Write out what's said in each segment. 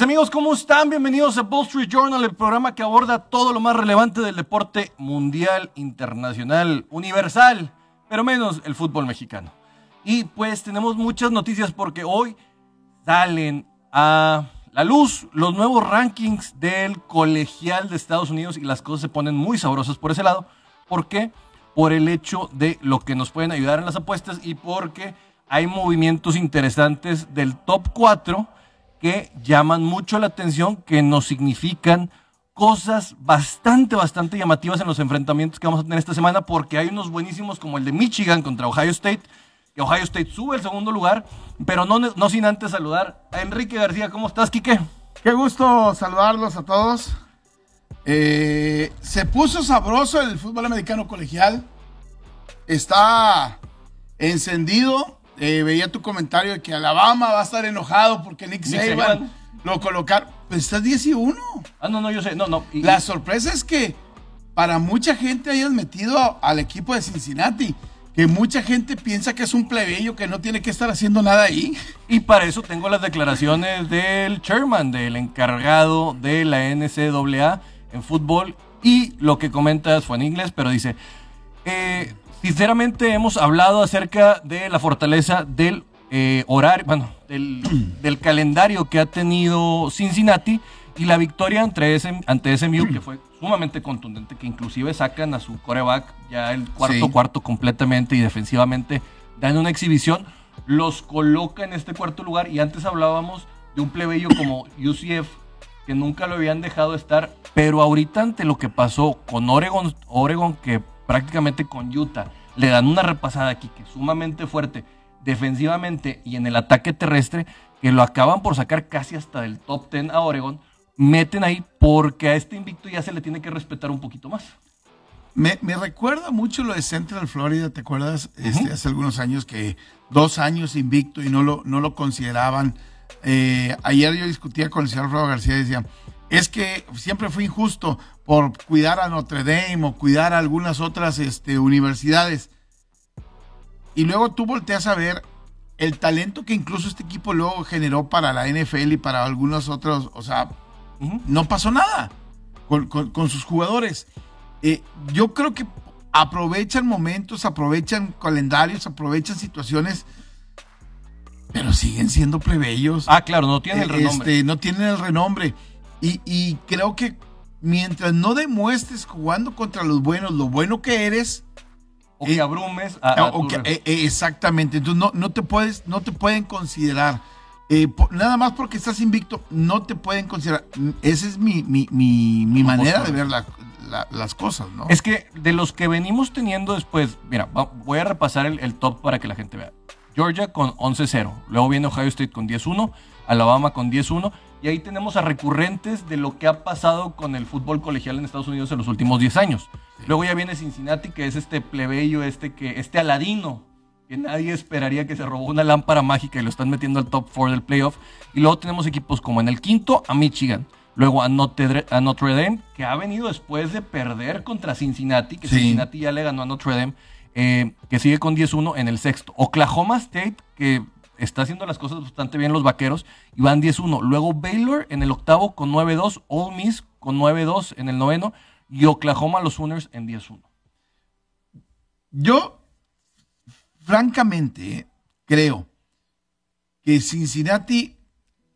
Amigos, ¿cómo están? Bienvenidos a Wall Street Journal, el programa que aborda todo lo más relevante del deporte mundial, internacional, universal, pero menos el fútbol mexicano. Y pues tenemos muchas noticias porque hoy salen a la luz los nuevos rankings del colegial de Estados Unidos y las cosas se ponen muy sabrosas por ese lado. ¿Por qué? Por el hecho de lo que nos pueden ayudar en las apuestas y porque hay movimientos interesantes del top 4 que llaman mucho la atención, que nos significan cosas bastante, bastante llamativas en los enfrentamientos que vamos a tener esta semana, porque hay unos buenísimos como el de Michigan contra Ohio State, que Ohio State sube al segundo lugar, pero no, sin antes saludar a Enrique García. ¿Cómo estás, Quique? Qué gusto saludarlos a todos. Eh, se puso sabroso el fútbol americano colegial. Está encendido eh, veía tu comentario de que Alabama va a estar enojado porque Nick, Saban, lo colocaron. Pues estás 10 y 1. Ah, no, no, yo sé. No, no. La sorpresa es que para mucha gente hayas metido al equipo de Cincinnati. Que mucha gente piensa que es un plebeyo que no tiene que estar haciendo nada ahí. Y para eso tengo las declaraciones del chairman, del encargado de la NCAA en fútbol. Y lo que comentas fue en inglés, pero dice, eh, Sinceramente hemos hablado acerca de la fortaleza del eh, horario, bueno, del, calendario que ha tenido Cincinnati y la victoria ante, ante SMU que fue sumamente contundente, que inclusive sacan a su coreback ya el cuarto cuarto completamente y defensivamente dan una exhibición, los coloca en este cuarto lugar y antes hablábamos de un plebeyo como UCF que nunca lo habían dejado estar, pero ahorita ante lo que pasó con Oregon, Oregon que prácticamente con Utah. Le dan una repasada aquí que es sumamente fuerte defensivamente y en el ataque terrestre, que lo acaban por sacar casi hasta del top 10 a Oregon, meten ahí porque a este invicto ya se le tiene que respetar un poquito más. Me, recuerda mucho lo de Central Florida, ¿te acuerdas? Este, hace algunos años que dos años invicto y no lo, no lo consideraban. Eh, ayer yo discutía con el señor Alfredo García y decía, es que siempre fue injusto por cuidar a Notre Dame o cuidar a algunas otras este, universidades. Y luego tú volteas a ver el talento que incluso este equipo luego generó para la NFL y para algunos otros, o sea, no pasó nada con, sus jugadores. Eh, yo creo que aprovechan momentos, aprovechan calendarios, aprovechan situaciones, pero siguen siendo plebeyos. Ah, claro, no tienen el renombre. Este, no tienen el renombre. Y, creo que mientras no demuestres jugando contra los buenos lo bueno que eres, o que eh, abrumes eh, eh, exactamente. Entonces no, no te puedes no te pueden considerar nada más porque estás invicto no te pueden considerar. Esa es mi, mi, manera de ver las cosas no es que de los que venimos teniendo después mira voy a repasar el, el top para que la gente vea. Georgia con 11-0 luego viene Ohio State con 10-1 Alabama con 10-1 y ahí tenemos a recurrentes de lo que ha pasado con el fútbol colegial en Estados Unidos en los últimos 10 años. Luego ya viene Cincinnati, que es este plebeyo, este, que, este aladino, que nadie esperaría que se robó una lámpara mágica y lo están metiendo al top 4 del playoff. Y luego tenemos equipos como en el quinto a Michigan. Luego a Notre, a Notre Dame, que ha venido después de perder contra Cincinnati, que Cincinnati ya le ganó a Notre Dame, eh, que sigue con 10-1 en el sexto. Oklahoma State, que está haciendo las cosas bastante bien los vaqueros y van 10-1. Luego Baylor en el octavo con 9-2, Ole Miss con 9-2 en el noveno y Oklahoma los Sooners en 10-1. Yo, francamente, creo que Cincinnati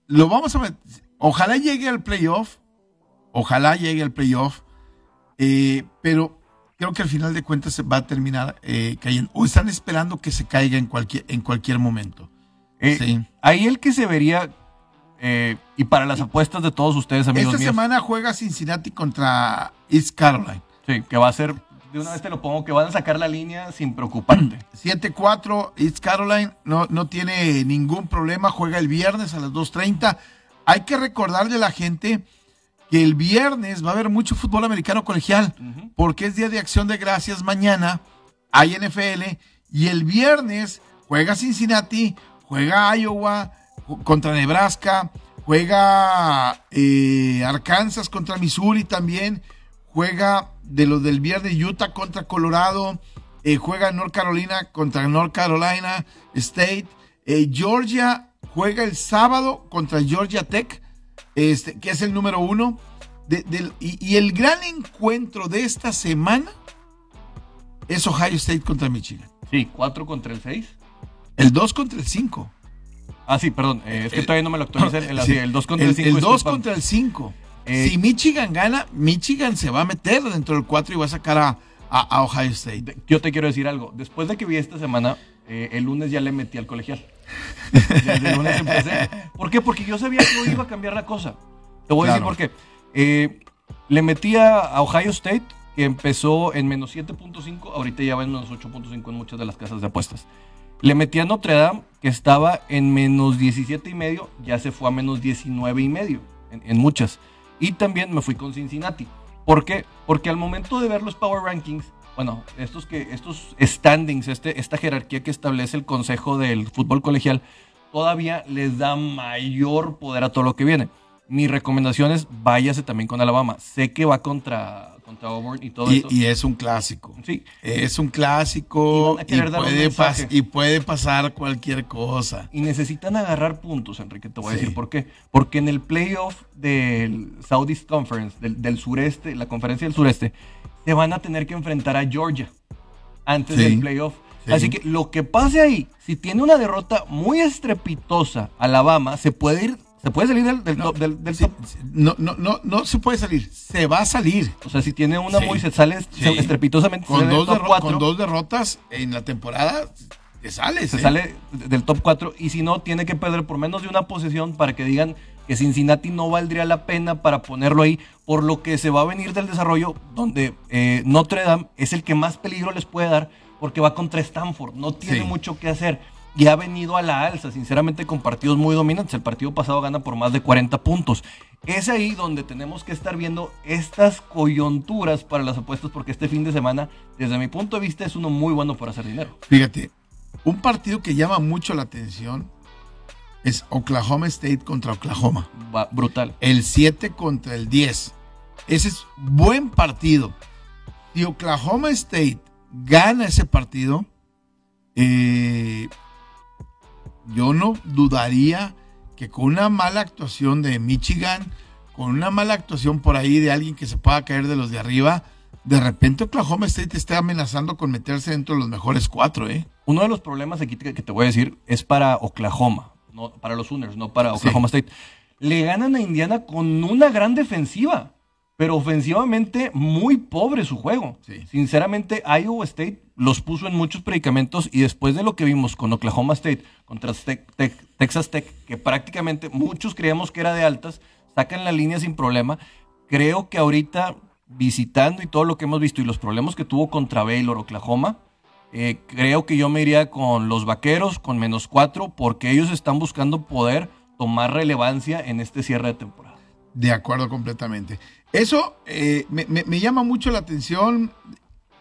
lo vamos a ver. Ojalá llegue al playoff. Ojalá llegue al playoff. Eh, pero creo que al final de cuentas se va a terminar eh, cayendo. O están esperando que se caiga en cualquier, en cualquier momento. Eh, ahí el que se vería, eh, y para las apuestas de todos ustedes, amigos Esta semana juega Cincinnati contra East Carolina. Sí, que va a ser, de una vez te lo pongo, que van a sacar la línea sin preocuparte. 7-4, East Carolina no, no tiene ningún problema, juega el viernes a las 2.30. Hay que recordarle a la gente que el viernes va a haber mucho fútbol americano colegial, porque es Día de Acción de Gracias mañana, hay NFL, y el viernes juega Cincinnati, juega Iowa contra Nebraska, juega eh, Arkansas contra Missouri también, juega de los del viernes Utah contra Colorado, eh, juega North Carolina contra North Carolina State, eh, Georgia juega el sábado contra Georgia Tech este, que es el número uno. y, y el gran encuentro de esta semana es Ohio State contra Michigan. Sí, 4 contra el 6. El 2 contra el 5. Ah, sí, perdón. eh, es que todavía no me lo actualicé. El, Sí, el 2 contra el el, 5. el 2 contra el 5. Eh, si Michigan gana, Michigan se va a meter dentro del 4 y va a sacar a, a- a Ohio State. Yo te quiero decir algo. Después de que vi esta semana, eh, el lunes ya le metí al colegial. Desde el lunes empecé. ¿Por qué? Porque yo sabía que hoy iba a cambiar la cosa. Te voy a Claro. decir por qué. Eh, le metí a, a Ohio State, que empezó en menos 7.5, ahorita ya va en menos 8.5 en muchas de las casas de apuestas. Le metí a Notre Dame, que estaba en menos 17 y medio, ya se fue a menos 19 y medio, en, muchas. Y también me fui con Cincinnati. ¿Por qué? Porque al momento de ver los Power Rankings, bueno, estos, que, estos standings, este, esta jerarquía que establece el Consejo del Fútbol Colegial, todavía les da mayor poder a todo lo que viene. Mi recomendación es váyase también con Alabama. Sé que va contra, contra Auburn y todo Y, eso. y es un clásico. sí, Es un clásico y, puede, pas- y puede pasar cualquier cosa. y necesitan agarrar puntos, Enrique. Te voy a Sí. decir por qué. Porque en el playoff del Southeast Conference, del, del sureste, la conferencia del sureste, se van a tener que enfrentar a Georgia antes Sí. del playoff. Sí. Así que lo que pase ahí, si tiene una derrota muy estrepitosa Alabama, se puede ir, se puede salir del, del top. del- Sí, no, no, no, no se puede salir. Se va a salir. O sea, si tiene una Sí. muy, se sale Sí. estrepitosamente, Con sale dos, top derro- cuatro. con dos derrotas en la temporada, te sales. se ¿eh? sale del top 4 y si no, tiene que perder por menos de una posesión para que digan que Cincinnati no valdría la pena para ponerlo ahí, por lo que se va a venir del desarrollo donde eh, Notre Dame es el que más peligro les puede dar porque va contra Stanford, no tiene Sí. mucho que hacer y ha venido a la alza, sinceramente con partidos muy dominantes, el partido pasado gana por más de 40 puntos. Es ahí donde tenemos que estar viendo estas coyunturas para las apuestas porque este fin de semana, desde mi punto de vista, es uno muy bueno para hacer dinero. Fíjate, un partido que llama mucho la atención es Oklahoma State contra Oklahoma. Va- brutal. El 7 contra el 10. Ese es buen partido. Si Oklahoma State gana ese partido, eh, yo no dudaría que con una mala actuación de Michigan, con una mala actuación por ahí de alguien que se pueda caer de los de arriba, de repente Oklahoma State está amenazando con meterse dentro de los mejores cuatro, ¿eh? Uno de los problemas aquí que que te voy a decir es para Oklahoma, no para los Sooners, no para Oklahoma State. Le ganan a Indiana con una gran defensiva, pero ofensivamente muy pobre su juego. Sí. Sinceramente, Iowa State los puso en muchos predicamentos y después de lo que vimos con Oklahoma State contra Texas Tech, que prácticamente muchos creíamos que era de altas, sacan la línea sin problema. Creo que ahorita visitando y todo lo que hemos visto y los problemas que tuvo contra Baylor, Oklahoma, eh, creo que yo me iría con los vaqueros, con menos cuatro, porque ellos están buscando poder tomar relevancia en este cierre de temporada. De acuerdo completamente. Eso eh, me, me- me llama mucho la atención.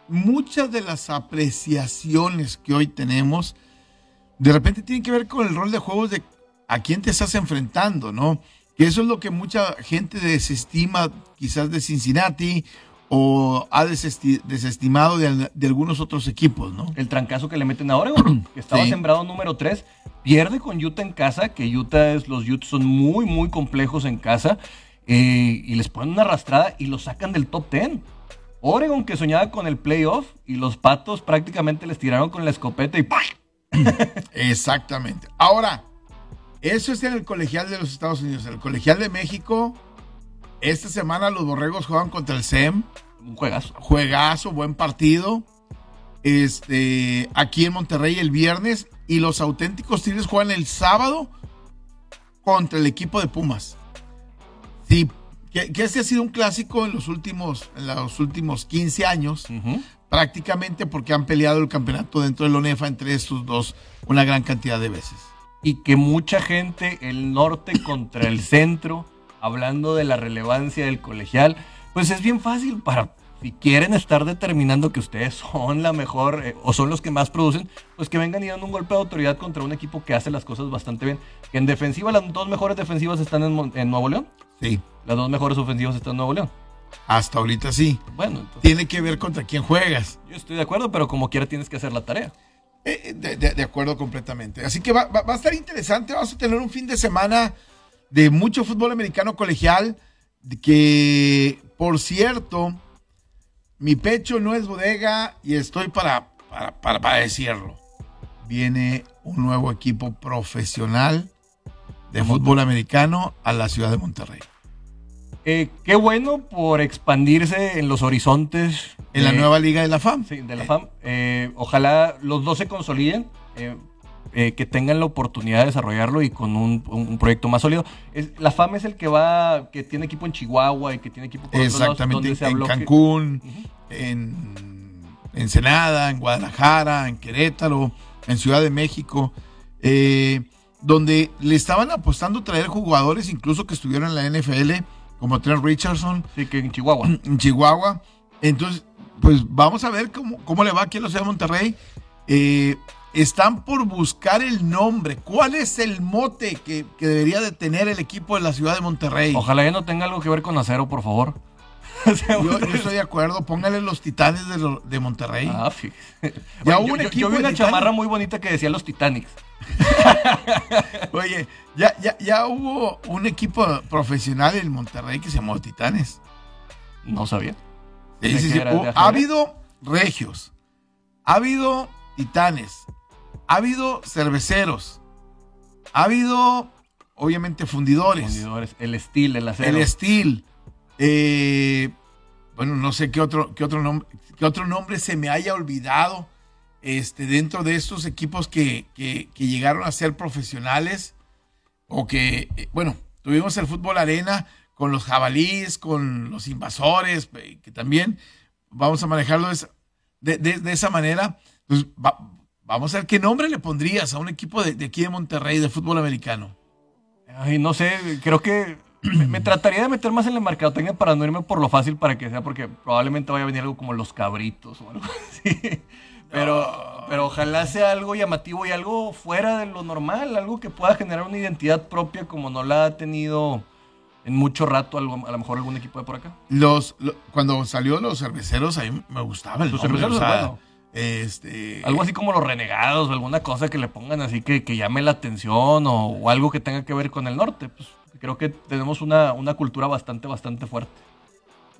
Muchas de las apreciaciones que hoy tenemos, de repente tienen que ver con el rol de juegos de a quién te estás enfrentando, ¿no? Que eso es lo que mucha gente desestima quizás de Cincinnati o ha desesti- desestimado de, al- de algunos otros equipos, ¿no? El trancazo que le meten a Oregon, que estaba Sí. sembrado número 3, pierde con Utah en casa, que Utah es, los Utes son muy, muy complejos en casa, eh, y les ponen una arrastrada y los sacan del top 10. Oregon que soñaba con el playoff y los patos prácticamente les tiraron con la escopeta y. Exactamente. Ahora, eso es en el colegial de los Estados Unidos. En el colegial de México, esta semana los borregos juegan contra el SEM. un juegazo. Juegazo, buen partido. Este, aquí en Monterrey el viernes. Y los auténticos Tigres juegan el sábado contra el equipo de Pumas. Sí, que, que este ha sido un clásico en los últimos, en los últimos 15 años prácticamente porque han peleado el campeonato dentro del ONEFA entre estos dos una gran cantidad de veces. y que mucha gente, el norte contra el centro, hablando de la relevancia del colegial, pues es bien fácil para, si quieren estar determinando que ustedes son la mejor eh, o son los que más producen, pues que vengan y dan un golpe de autoridad contra un equipo que hace las cosas bastante bien. Que en defensiva, las dos mejores defensivas están en Nuevo León, Sí, las dos mejores ofensivas están en Nuevo León. hasta ahorita sí. Bueno, entonces, Tiene que ver contra quién juegas. yo estoy de acuerdo, pero como quiera tienes que hacer la tarea. Eh, de, de- de acuerdo completamente. Así que va, va- va a estar interesante. Vamos a tener un fin de semana de mucho fútbol americano colegial, que por cierto, mi pecho no es bodega y estoy para, para, para, decirlo. Viene un nuevo equipo profesional de fútbol americano a la ciudad de Monterrey. Eh, qué bueno por expandirse en los horizontes. En la nueva liga de la FAM. Sí, de la FAM. Eh, ojalá los dos se consoliden. Eh, que tengan la oportunidad de desarrollarlo y con un, proyecto más sólido. Es, la FAM es el que va, que tiene equipo en Chihuahua y que tiene equipo por Exactamente, en Cancún, en Ensenada, en Guadalajara, en Querétaro, en Ciudad de México, eh, donde le estaban apostando traer jugadores incluso que estuvieron en la NFL, como Trent Richardson. Sí, que en Chihuahua. En Chihuahua. Entonces, pues vamos a ver cómo, cómo le va aquí a la ciudad de Monterrey. Eh, están por buscar el nombre. ¿Cuál es el mote que, debería de tener el equipo de la ciudad de Monterrey? Ojalá ya no tenga algo que ver con acero, por favor. yo, estoy de acuerdo. Póngale los titanes de, Monterrey. Ah, ya hubo un equipo yo, vi una chamarra muy bonita que decía los Titanics. Oye, ya, ya, ya hubo un equipo profesional en Monterrey que se llamó Titanes. No sabía. ha habido regios. Ha habido titanes ha habido cerveceros, ha habido, obviamente, fundidores. Fundidores, el estilo, el acero. El estilo. Eh, bueno, no sé qué otro, qué otro, nombre, qué otro nombre se me haya olvidado este, dentro de estos equipos que, llegaron a ser profesionales o que, eh, bueno, tuvimos el fútbol arena con los jabalíes, con los invasores, que también vamos a manejarlo de, esa manera. Pues, Vamos a ver qué nombre le pondrías a un equipo de, aquí de Monterrey de fútbol americano. Ay, no sé, creo que me, trataría de meter más en la mercadotecnia para no irme por lo fácil para que sea, porque probablemente vaya a venir algo como los cabritos o algo así. Pero, pero ojalá sea algo llamativo y algo fuera de lo normal, algo que pueda generar una identidad propia como no la ha tenido en mucho rato a lo mejor algún equipo de por acá. Los, cuando salió los cerveceros, a mí me gustaba el los Cerveceros, este, algo así como los renegados o alguna cosa que le pongan así que, que llame la atención o, algo que tenga que ver con el norte. Pues creo que tenemos una, una cultura bastante, bastante fuerte.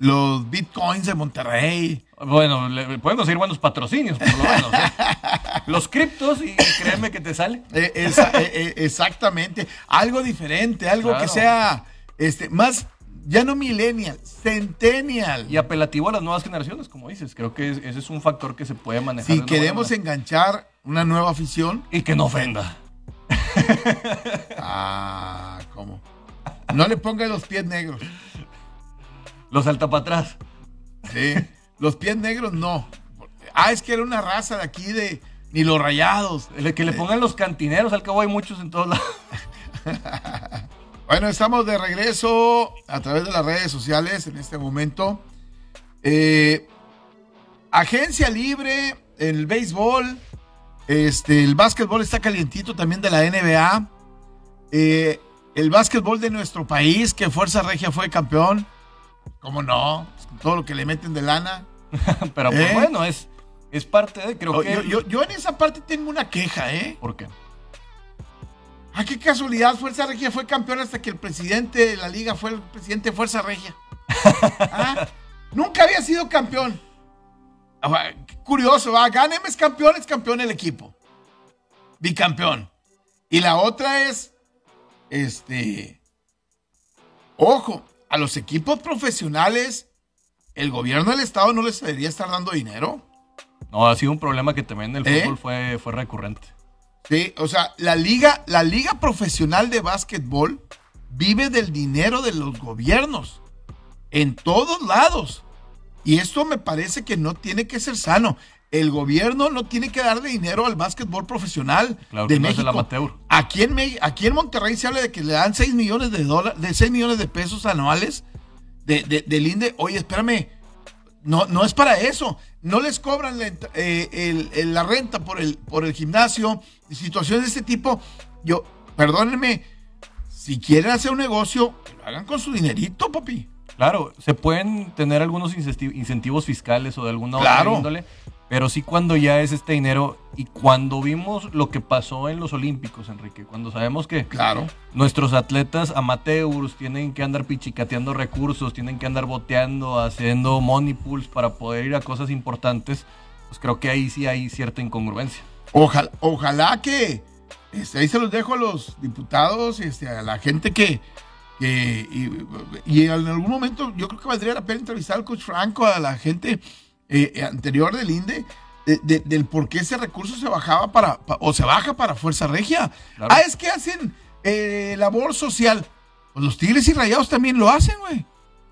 Los bitcoins de Monterrey. Bueno, le, pueden conseguir buenos patrocinios, por lo menos. ¿eh? Los criptos y créeme que te sale. Eh, eh, exactamente. Algo diferente, algo que sea este, más ya no millennial, centennial. Y apelativo a las nuevas generaciones, como dices. Creo que ese es un factor que se puede manejar. Si queremos enganchar una nueva afición. Y que no ofenda. ah, ¿cómo? No le ponga los pies negros. Los salta para atrás. Sí. Los pies negros no. Ah, es que era una raza de aquí de. Ni los rayados. Que le pongan los cantineros, al cabo hay muchos en todos lados. Bueno, estamos de regreso a través de las redes sociales en este momento. Eh, agencia libre, el béisbol, este, el básquetbol está calientito también de la NBA. Eh, el básquetbol de nuestro país, que Fuerza Regia fue campeón. ¿Cómo no? Todo lo que le meten de lana. Pero pues ¿Eh? bueno, es, es parte de, creo que... Yo, yo, en esa parte tengo una queja, ¿eh? ¿Por qué? Ah, qué casualidad, Fuerza Regia fue campeón hasta que el presidente de la liga fue el presidente de Fuerza Regia. Ah, nunca había sido campeón. Ah, curioso, ¿va? Gáneme es campeón, es campeón el equipo. Bicampeón. Y la otra es, este, ojo, a los equipos profesionales, el gobierno del estado no les debería estar dando dinero. No, ha sido un problema que también el ¿Eh? fútbol fue, fue recurrente. Sí, o sea, la liga, la liga profesional de básquetbol vive del dinero de los gobiernos en todos lados. Y esto me parece que no tiene que ser sano. El gobierno no tiene que darle dinero al básquetbol profesional de México. Aquí en, aquí en Monterrey se habla de que le dan 6 millones de dólares, de 6 millones de pesos anuales de, de, del INDE. Oye, espérame, no, no es para eso. No les cobran la, eh, la renta por el, por el gimnasio. Situaciones de este tipo. Yo, perdónenme, si quieren hacer un negocio, lo hagan con su dinerito, papi. Claro, se pueden tener algunos incentivos fiscales o de alguna otra índole, pero sí cuando ya es este dinero y cuando vimos lo que pasó en los Olímpicos, Enrique, cuando sabemos que Claro. nuestros atletas amateurs tienen que andar pichicateando recursos, tienen que andar boteando, haciendo money pools para poder ir a cosas importantes, pues creo que ahí sí hay cierta incongruencia. Ojalá, ojalá que este, ahí se los dejo a los diputados, este, a la gente que, que y, y en algún momento yo creo que valdría la pena entrevistar al coach Franco, a la gente eh, anterior del INDE, de- de- del por qué ese recurso se bajaba para, pa- o se baja para Fuerza Regia. Claro. Ah, es que hacen eh, labor social. Pues los Tigres y Rayados también lo hacen, güey.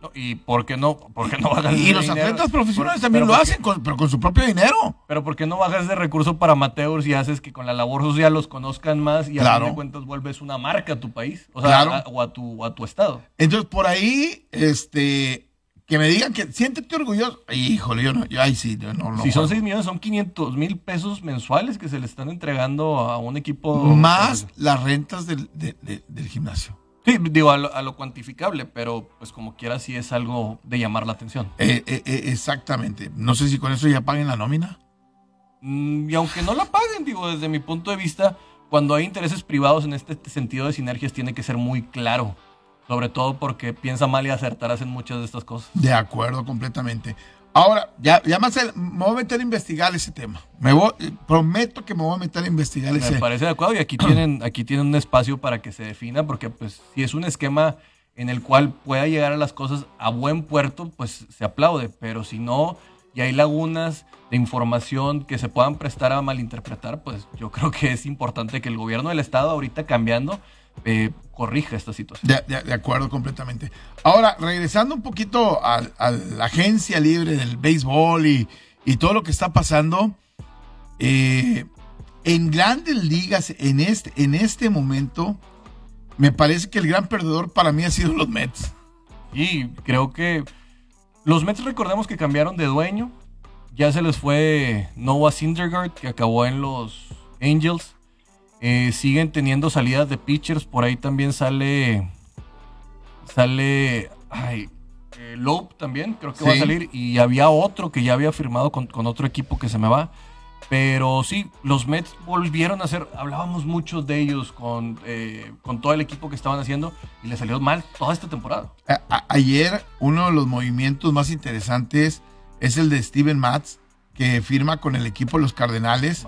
No, ¿Y por qué no, por qué no bajas Y de los dinero? atletas profesionales Por- también lo ¿por qué- hacen, con- pero con su propio dinero. Pero ¿por qué no bajas de recurso para amateurs y haces que con la labor social los conozcan más y a fin de cuentas vuelves una marca a tu país? O sea, Claro. a- o, a tu, a tu estado. Entonces, por ahí, este, que me digan que siéntete orgulloso. Híjole, yo no, yo ahí sí, yo no, no. si son juego. 6 millones, son 500 mil pesos mensuales que se le están entregando a un equipo. Más las rentas del, de- de- del gimnasio. Sí, digo, a lo, a lo cuantificable, pero pues como quiera sí es algo de llamar la atención. Eh, eh, eh, exactamente. No sé si con eso ya paguen la nómina. Mm, y aunque no la paguen, digo, desde mi punto de vista, cuando hay intereses privados en este sentido de sinergias tiene que ser muy claro. Sobre todo porque piensa mal y acertarás en muchas de estas cosas. De acuerdo, completamente. Ahora, ya, ya más el- me voy a meter a investigar ese tema. Me voy, eh, prometo que me voy a meter a investigar Me ese. parece adecuado y aquí tienen, aquí tienen un espacio para que se defina, porque pues si es un esquema en el cual pueda llegar a las cosas a buen puerto, pues se aplaude, pero si no, y hay lagunas de información que se puedan prestar a malinterpretar, pues yo creo que es importante que el gobierno del estado ahorita cambiando eh, corrija esta situación. De, de- de acuerdo completamente. Ahora, regresando un poquito a, a la agencia libre del béisbol y, y todo lo que está pasando, eh, en grandes ligas, en este, en este momento, me parece que el gran perdedor para mí ha sido los Mets. Y creo que los Mets recordemos que cambiaron de dueño. Ya se les fue Noah Syndergaard, que acabó en los Angels. Eh, siguen teniendo salidas de pitchers. Por ahí también sale. Sale. Ay, eh, Lope también, creo que va a salir. Y había otro que ya había firmado con, con otro equipo que se me va. Pero sí, los Mets volvieron a hacer. Hablábamos mucho de ellos con, eh, con todo el equipo que estaban haciendo. Y les salió mal toda esta temporada. A- a- ayer uno de los movimientos más interesantes es el de Steven Matz, que firma con el equipo de los Cardenales,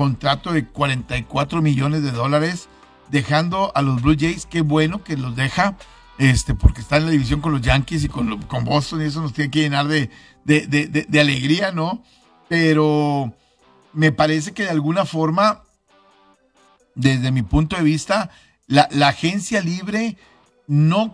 contrato de 44 millones de dólares, dejando a los Blue Jays, qué bueno que los deja, este, porque está en la división con los Yankees y con, con Boston, y eso nos tiene que llenar de, de- de- alegría, ¿no? Pero me parece que de alguna forma, desde mi punto de vista, la, la agencia libre no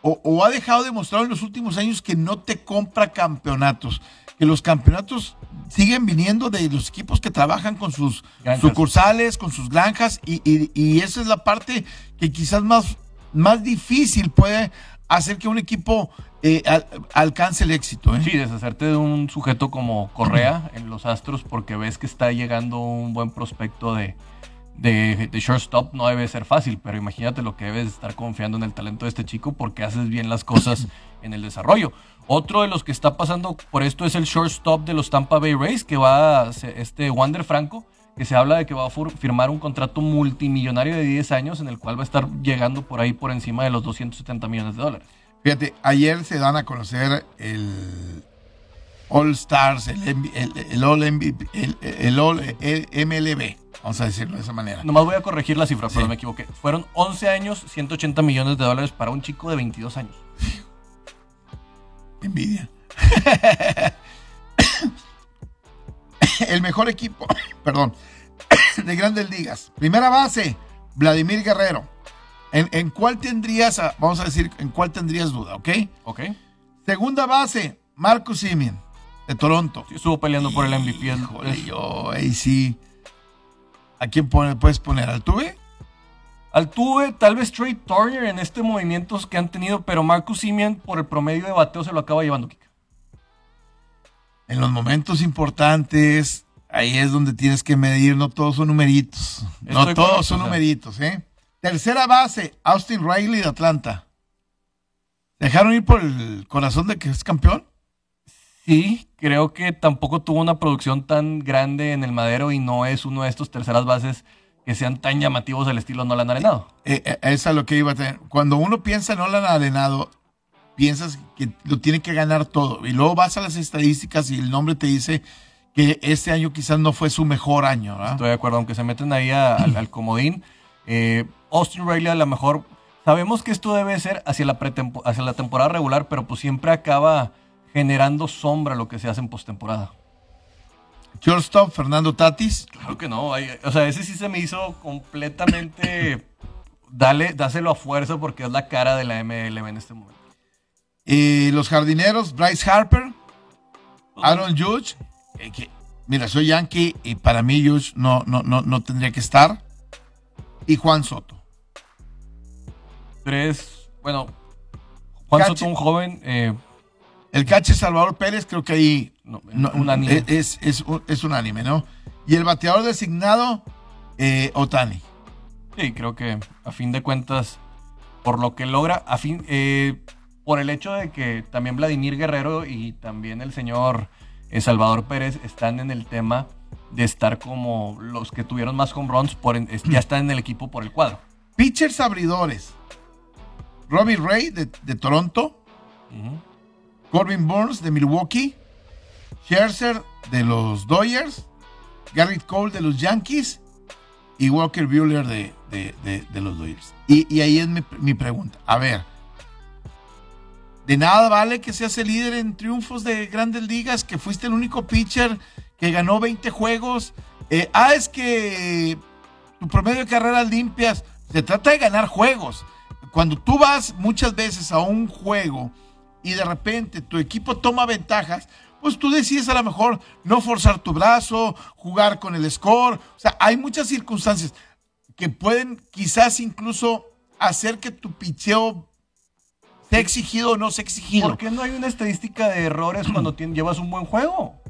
o, o ha dejado demostrado en los últimos años que no te compra campeonatos, que los campeonatos siguen viniendo de los equipos que trabajan con sus Granjas. sucursales, con sus granjas, y, y- y esa es la parte que quizás más, más difícil puede hacer que un equipo eh, al- alcance el éxito. ¿eh? Sí, deshacerte de un sujeto como Correa en los Astros porque ves que está llegando un buen prospecto de, de, de shortstop no debe ser fácil, pero imagínate lo que debes estar confiando en el talento de este chico porque haces bien las cosas en el desarrollo. Otro de los que está pasando por esto es el shortstop de los Tampa Bay Rays, que va este Wander Franco, que se habla de que va a firmar un contrato multimillonario de 10 años en el cual va a estar llegando por ahí por encima de los 270 millones de dólares. Fíjate, ayer se dan a conocer el All Stars, el, el, el All, MVP el, el All el MLB, vamos a decirlo de esa manera. Nomás voy a corregir la cifra, Sí. pero me equivoqué. Fueron 11 años, 180 millones de dólares para un chico de 22 años. Envidia. el mejor equipo, perdón, de grandes ligas. Primera base, Vladimir Guerrero. ¿En, en cuál tendrías, a- vamos a decir, en cuál tendrías duda, ok? ¿Ok? Segunda base, Marcus Simeon, de Toronto. Sí, estuvo peleando por el MVP. Híjole, yo ahí sí. ¿A quién pone- puedes poner? ¿Al Tuve? Altuve, tal vez Trey Turner en este movimientos que han tenido, pero Marcus Simeon por el promedio de bateo se lo acaba llevando, Kika. En los momentos importantes, ahí es donde tienes que medir, no todos son numeritos. No todos correcto, son o sea. numeritos, ¿eh? Tercera base, Austin Riley de Atlanta. ¿Dejaron ir por el corazón de que es campeón? Sí, creo que tampoco tuvo una producción tan grande en el madero y no es uno de estos terceras bases que sean tan llamativos del estilo Nolan Arenado. Eh, eh, esa es lo que iba a tener. Cuando uno piensa en Nolan Arenado, piensas que lo tiene que ganar todo. Y luego vas a las estadísticas y el nombre te dice que este año quizás no fue su mejor año. Estoy de acuerdo, aunque se meten ahí al, comodín. Eh, Austin Riley a lo mejor, sabemos que esto debe ser hacia la, hacia la temporada regular, pero pues siempre acaba generando sombra lo que se hace en postemporada. Shortstop, Fernando Tatis. Claro que no. o sea, ese sí se me hizo completamente. dale, dáselo a fuerza porque es la cara de la MLB en este momento. Y los jardineros, Bryce Harper, Aaron Judge. Eh, mira, soy Yankee y para mí Judge no, no, no, no tendría que estar. Y Juan Soto. Tres. Bueno, Juan Soto, un joven. Eh, el cache Salvador Pérez, creo que ahí Es, es, es, unánime, ¿no? Y el bateador designado, eh, Otani. Sí, creo que a fin de cuentas, por lo que logra, a fin, eh, por el hecho de que también Vladimir Guerrero y también el señor eh, Salvador Pérez están en el tema de estar como los que tuvieron más home runs, por ya están en el equipo por el cuadro. Pitchers abridores. Robbie Ray de, Toronto. Corbin Burns de Milwaukee, Scherzer de los Dodgers, Garrett Cole de los Yankees y Walker Buehler de, los Dodgers. Y, ahí es mi, pregunta. A ver, de nada vale que seas el líder en triunfos de grandes ligas, que fuiste el único pitcher que ganó 20 juegos. Eh, ah, es que tu promedio de carreras limpias, se trata de ganar juegos. Cuando tú vas muchas veces a un juego y de repente tu equipo toma ventajas, pues tú decides a lo mejor no forzar tu brazo, jugar con el score. O sea, hay muchas circunstancias que pueden quizás incluso hacer que tu picheo sea exigido o no sea exigido. ¿Por qué no hay una estadística de errores cuando llevas un buen juego?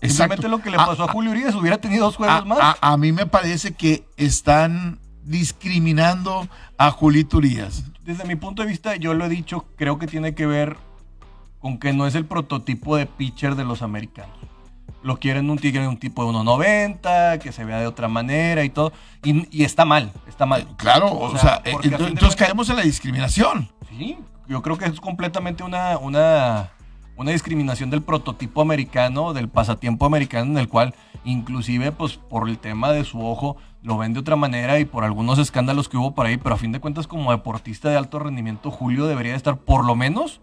Exactamente lo que le pasó a, Julio Urias, hubiera tenido dos juegos más. A, mí me parece que están discriminando a Julito Urias. Desde mi punto de vista, yo lo he dicho, creo que tiene que ver con que no es el prototipo de pitcher de los americanos. Lo quieren un tigre un tipo de 1.90, que se vea de otra manera y todo. Y, está mal, está mal. Claro, o, sea, eh, entonces caemos en la discriminación. Sí, yo creo que es completamente una, una, una discriminación del prototipo americano, del pasatiempo americano, en el cual inclusive pues por el tema de su ojo lo ven de otra manera y por algunos escándalos que hubo por ahí, pero a fin de cuentas como deportista de alto rendimiento, Julio debería estar por lo menos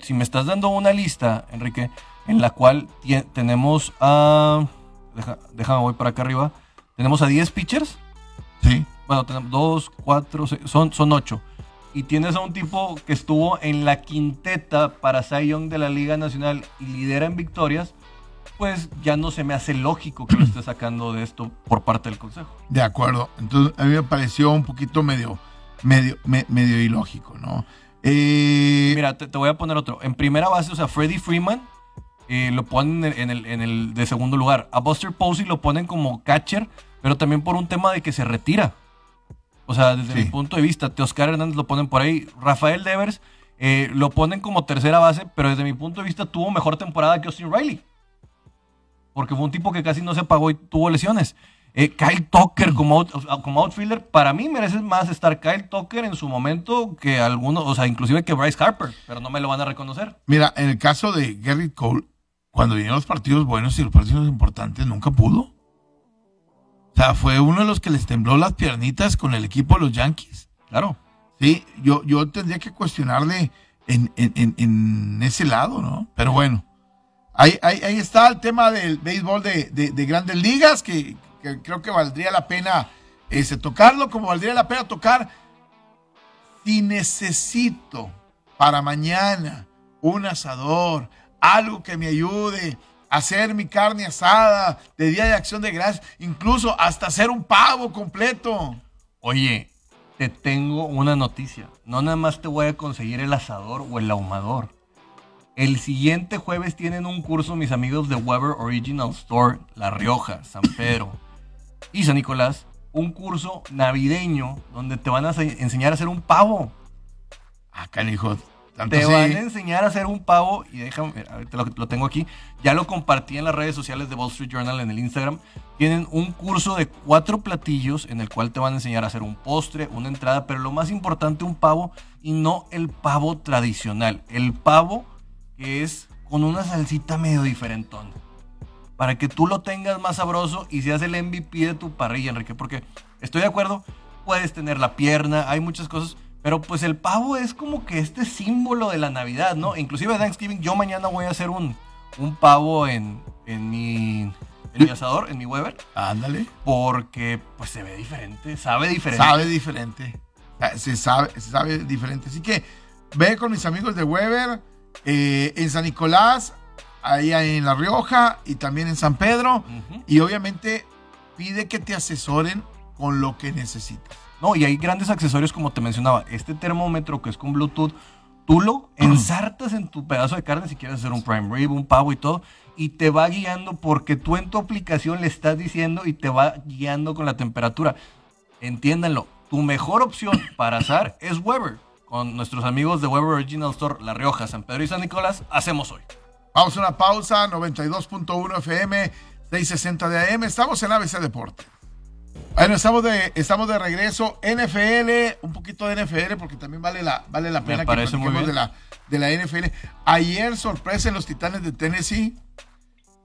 si me estás dando una lista, Enrique, en la cual tenemos a. déjame, voy para acá arriba. Tenemos a 10 pitchers. Sí. Bueno, tenemos 2, 4, son, son 8. Y tienes a un tipo que estuvo en la quinteta para Cy Young de la Liga Nacional y lidera en victorias. Pues ya no se me hace lógico que lo esté sacando de esto por parte del consejo. De acuerdo. Entonces a mí me pareció un poquito medio, medio, medio ilógico, ¿no? Eh, Mira, te, voy a poner otro. En primera base, o sea, Freddie Freeman eh, lo ponen en el, en, el, de segundo lugar. A Buster Posey lo ponen como catcher, pero también por un tema de que se retira. O sea, desde mi punto de vista, Teoscar Hernández lo ponen por ahí. Rafael Devers eh, lo ponen como tercera base, pero desde mi punto de vista tuvo mejor temporada que Austin Riley. Porque fue un tipo que casi no se pagó y tuvo lesiones. Eh, Kyle Tucker como, como outfielder, para mí merece más estar Kyle Tucker en su momento que algunos, o sea, inclusive que Bryce Harper, pero no me lo van a reconocer. Mira, en el caso de Gary Cole, cuando vinieron los partidos buenos y los partidos importantes, nunca pudo. O sea, fue uno de los que les tembló las piernitas con el equipo de los Yankees. Claro. Sí, yo, yo tendría que cuestionarle en, ese lado, ¿no? Pero bueno, ahí, ahí, está el tema del béisbol de, de grandes ligas, que creo que valdría la pena ese, tocarlo, como valdría la pena tocar si necesito para mañana un asador, algo que me ayude a hacer mi carne asada de Día de Acción de Gracias, incluso hasta hacer un pavo completo. Oye, te tengo una noticia. No nada más te voy a conseguir el asador o el ahumador. El siguiente jueves tienen un curso mis amigos de Weber Original Store, La Rioja, San Pedro y San Nicolás un curso navideño donde te van a enseñar a hacer un pavo. Acá, ah, hijo. te van a enseñar a hacer un pavo y déjame, ahorita lo, lo tengo aquí, ya lo compartí en las redes sociales de Wall Street Journal en el Instagram. Tienen un curso de cuatro platillos en el cual te van a enseñar a hacer un postre, una entrada, pero lo más importante, un pavo y no el pavo tradicional, el pavo que es con una salsita medio diferentón. Para que tú lo tengas más sabroso y seas el MVP de tu parrilla, Enrique, porque estoy de acuerdo, puedes tener la pierna, hay muchas cosas, pero pues el pavo es como que este símbolo de la Navidad, ¿no? Inclusive Thanksgiving, yo mañana voy a hacer un, un pavo en, en, mi, en mi asador, en mi Weber. Ándale. Porque pues se ve diferente, sabe diferente. Sabe diferente. Se sabe, se sabe diferente. Así que ve con mis amigos de Weber eh, en San Nicolás, ahí en La Rioja y también en San Pedro. Y obviamente pide que te asesoren con lo que necesitas. No, y hay grandes accesorios como te mencionaba. Este termómetro que es con Bluetooth, tú lo ensartas en tu pedazo de carne si quieres hacer un prime rib, un pavo y todo, y te va guiando porque tú en tu aplicación le estás diciendo y te va guiando con la temperatura. Entiéndanlo, tu mejor opción para asar es Weber. Con nuestros amigos de Weber Original Store, La Rioja, San Pedro y San Nicolás, hacemos hoy. Vamos a una pausa, 92.1 FM, 660 de AM. Estamos en ABC Deporte. Bueno, estamos de, estamos de regreso. NFL, un poquito de NFL, porque también vale la, vale la pena que de la, de la NFL. Ayer, sorpresa en los Titanes de Tennessee.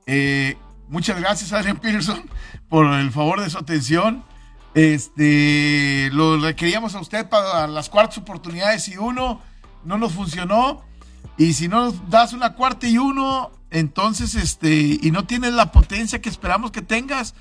Eh, muchas gracias, Adrian Peterson, por el favor de su atención. Este, lo requeríamos a usted para las cuartas oportunidades y uno no nos funcionó. Y si no nos das una cuarta y uno, entonces, este, y no tienes la potencia que esperamos que tengas,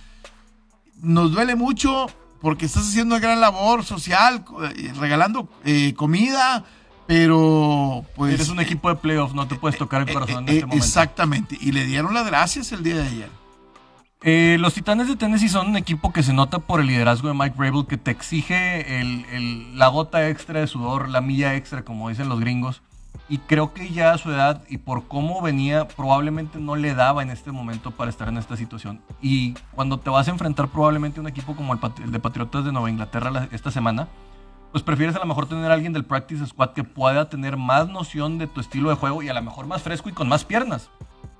nos duele mucho porque estás haciendo una gran labor social, eh, regalando eh, comida, pero pues... Eres un equipo de playoffs, no te puedes tocar el eh, corazón en este momento. Exactamente, y le dieron las gracias el día de ayer. los Titanes de Tennessee son un equipo que se nota por el liderazgo de Mike Rabel, que te exige la gota extra de sudor, la milla extra, como dicen los gringos y creo que ya a su edad y por cómo venía, probablemente no le daba en este momento para estar en esta situación. Y cuando te vas a enfrentar probablemente a un equipo como el, de Patriotas de Nueva Inglaterra esta semana, pues prefieres a lo mejor tener a alguien del Practice Squad que pueda tener más noción de tu estilo de juego y a lo mejor más fresco y con más piernas.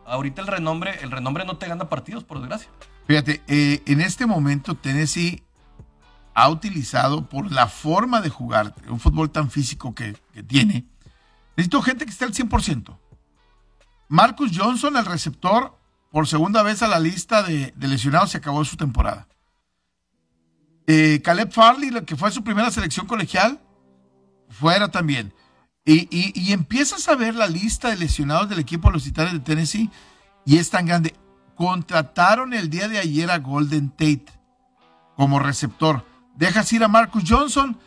Ahorita el renombre, el renombre no te gana partidos, por desgracia. Fíjate, eh, en este momento Tennessee ha utilizado por la forma de jugar, un fútbol tan físico que, que tiene, Necesito gente que esté al 100%. Marcus Johnson, el receptor, por segunda vez a la lista de, lesionados, se acabó su temporada. Eh, Caleb Farley, que fue su primera selección colegial, fuera también. Y, empiezas a ver la lista de lesionados del equipo de los Titanes de Tennessee y es tan grande. Contrataron el día de ayer a Golden Tate como receptor. Dejas ir a Marcus Johnson,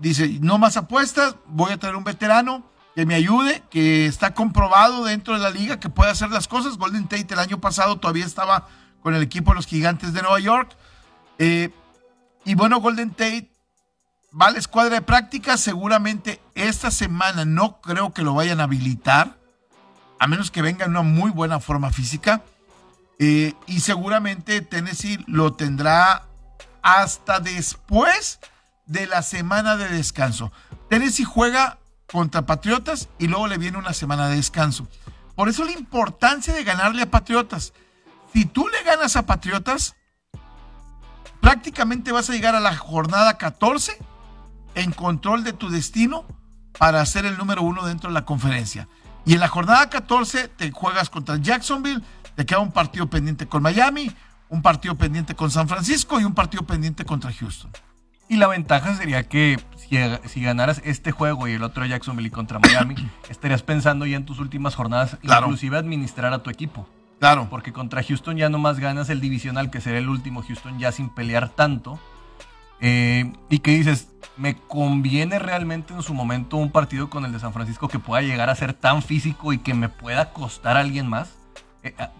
dice, no más apuestas, voy a traer un veterano que me ayude, que está comprobado dentro de la liga que puede hacer las cosas. Golden Tate el año pasado todavía estaba con el equipo de los Gigantes de Nueva York. Eh, y bueno, Golden Tate va a la escuadra de práctica. Seguramente esta semana no creo que lo vayan a habilitar, a menos que venga en una muy buena forma física. Eh, y seguramente Tennessee lo tendrá hasta después de la semana de descanso. Tennessee juega contra Patriotas y luego le viene una semana de descanso. Por eso la importancia de ganarle a Patriotas. Si tú le ganas a Patriotas, prácticamente vas a llegar a la jornada 14 en control de tu destino para ser el número uno dentro de la conferencia. Y en la jornada 14 te juegas contra Jacksonville, te queda un partido pendiente con Miami, un partido pendiente con San Francisco y un partido pendiente contra Houston. Y la ventaja sería que si, ganaras este juego y el otro Jacksonville contra Miami, estarías pensando ya en tus últimas jornadas, inclusive administrar a tu equipo. Claro. Porque contra Houston ya nomás ganas el divisional, que será el último Houston ya sin pelear tanto. Eh, y que dices, me conviene realmente en su momento un partido con el de San Francisco que pueda llegar a ser tan físico y que me pueda costar a alguien más. Eh, ah,